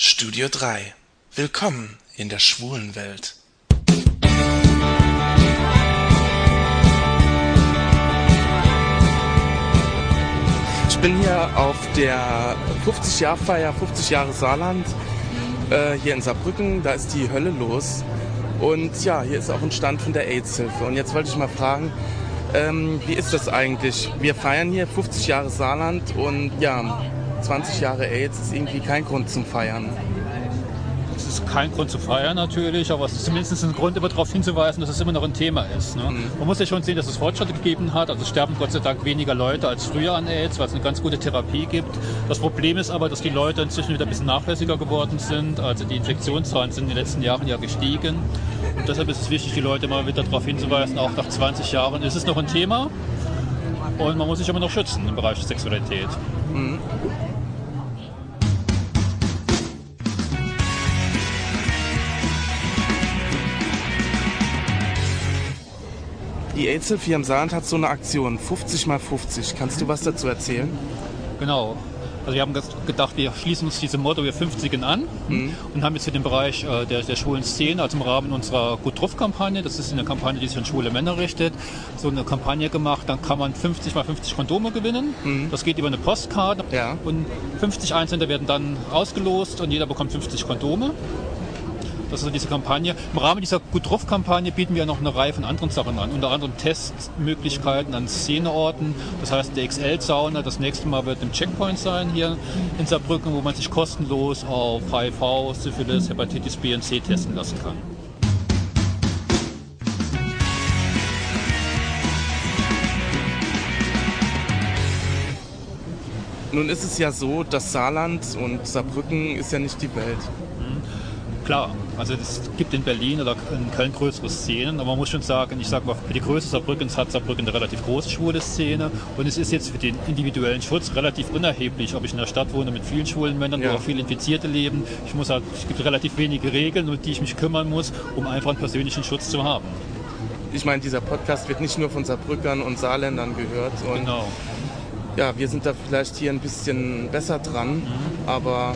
Studio 3. Willkommen in der schwulen Welt. Ich bin hier auf der 50-Jahr-Feier, 50 Jahre Saarland, äh, hier in Saarbrücken. Da ist die Hölle los. Und ja, hier ist auch ein Stand von der AIDS-Hilfe. Und jetzt wollte ich mal fragen, ähm, wie ist das eigentlich? Wir feiern hier 50 Jahre Saarland und ja, 20 Jahre AIDS ist irgendwie kein Grund zum Feiern. Es ist kein Grund zu feiern natürlich, aber es ist zumindest ein Grund, immer darauf hinzuweisen, dass es immer noch ein Thema ist. Ne? Mhm. Man muss ja schon sehen, dass es Fortschritte gegeben hat. Also sterben Gott sei Dank weniger Leute als früher an AIDS, weil es eine ganz gute Therapie gibt. Das Problem ist aber, dass die Leute inzwischen wieder ein bisschen nachlässiger geworden sind. Also die Infektionszahlen sind in den letzten Jahren ja gestiegen. Und deshalb ist es wichtig, die Leute immer wieder darauf hinzuweisen, auch nach 20 Jahren ist es noch ein Thema. Und man muss sich immer noch schützen im Bereich der Sexualität. Die AIDS-Hilfe hier im Saarland hat so eine Aktion, 50 mal 50. Kannst du was dazu erzählen? Genau. Also wir haben gedacht, wir schließen uns diesem Motto, wir 50 an und haben jetzt hier den Bereich äh, der, der schwulen Szene, also im Rahmen unserer Gut Drauf-Kampagne, das ist eine Kampagne, die sich an schwule Männer richtet, so eine Kampagne gemacht, dann kann man 50 mal 50 Kondome gewinnen. Das geht über eine Postkarte Ja. und 50 Einsender werden dann ausgelost und jeder bekommt 50 Kondome. Das ist so diese Kampagne. Im Rahmen dieser Gut drauf-Kampagne bieten wir noch eine Reihe von anderen Sachen an. Unter anderem Testmöglichkeiten an Szeneorten. Das heißt, der XL-Sauna das nächste Mal wird im Checkpoint sein hier in Saarbrücken, wo man sich kostenlos auf HIV, Syphilis, Hepatitis B und C testen lassen kann. Nun ist es ja so, das Saarland und Saarbrücken ist ja nicht die Welt. Klar, also es gibt in Berlin oder in Köln größere Szenen, aber man muss schon sagen, ich sage mal, für die Größe Saarbrückens hat Saarbrücken eine relativ große schwule Szene und es ist jetzt für den individuellen Schutz relativ unerheblich, ob ich in einer Stadt wohne mit vielen schwulen Männern, Ja. auch viele Infizierte leben. Ich muss halt, es gibt relativ wenige Regeln, um die ich mich kümmern muss, um einfach einen persönlichen Schutz zu haben. Ich meine, dieser Podcast wird nicht nur von Saarbrückern und Saarländern gehört. Und Genau. ja, wir sind da vielleicht hier ein bisschen besser dran, aber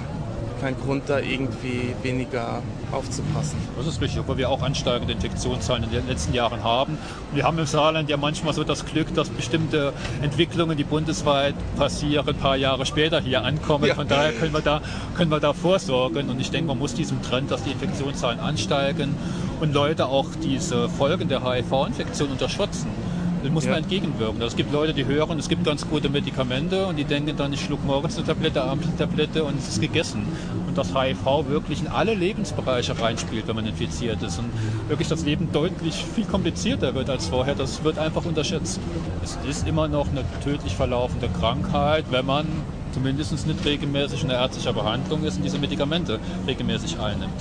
kein Grund da irgendwie weniger aufzupassen. Das ist richtig, obwohl wir auch ansteigende Infektionszahlen in den letzten Jahren haben. Und wir haben im Saarland ja manchmal so das Glück, dass bestimmte Entwicklungen, die bundesweit passieren, ein paar Jahre später hier ankommen. Ja. Von daher können wir, da, können wir da vorsorgen. Und ich denke, man muss diesem Trend, dass die Infektionszahlen ansteigen und Leute auch diese Folgen der HIV-Infektion unterschätzen. Dem muss Ja. man entgegenwirken. Also Es gibt Leute, die hören, es gibt ganz gute Medikamente und die denken dann, ich schluck morgens eine Tablette, abends eine Tablette und es ist gegessen. Und dass HIV wirklich in alle Lebensbereiche reinspielt, wenn man infiziert ist. Und wirklich das Leben deutlich viel komplizierter wird als vorher, das wird einfach unterschätzt. Es ist immer noch eine tödlich verlaufende Krankheit, wenn man zumindest nicht regelmäßig in der ärztlicher Behandlung ist und diese Medikamente regelmäßig einnimmt.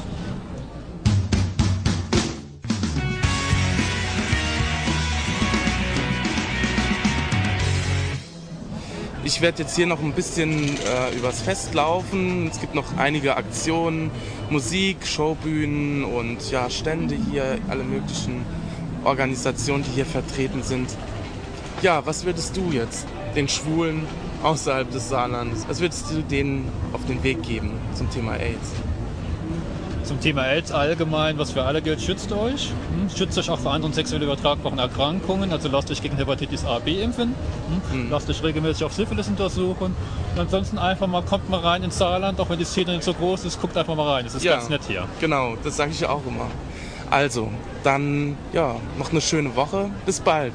Ich werde jetzt hier noch ein bisschen äh, übers Fest laufen. Es gibt noch einige Aktionen, Musik, Showbühnen und ja, Stände hier, alle möglichen Organisationen, die hier vertreten sind. Ja, was würdest du jetzt den Schwulen außerhalb des Saarlandes, was würdest du denen auf den Weg geben zum Thema AIDS? Zum Thema AIDS allgemein, was für alle gilt, schützt euch. Hm? Schützt euch auch vor anderen sexuell übertragbaren Erkrankungen. Also lasst euch gegen Hepatitis A, B impfen. Hm? Lasst euch regelmäßig auf Syphilis untersuchen. Und ansonsten einfach mal, kommt mal rein ins Saarland, auch wenn die Szene nicht so groß ist, guckt einfach mal rein. Es ist ganz nett hier. Genau, das sage ich ja auch immer. Also, dann ja, noch eine schöne Woche. Bis bald.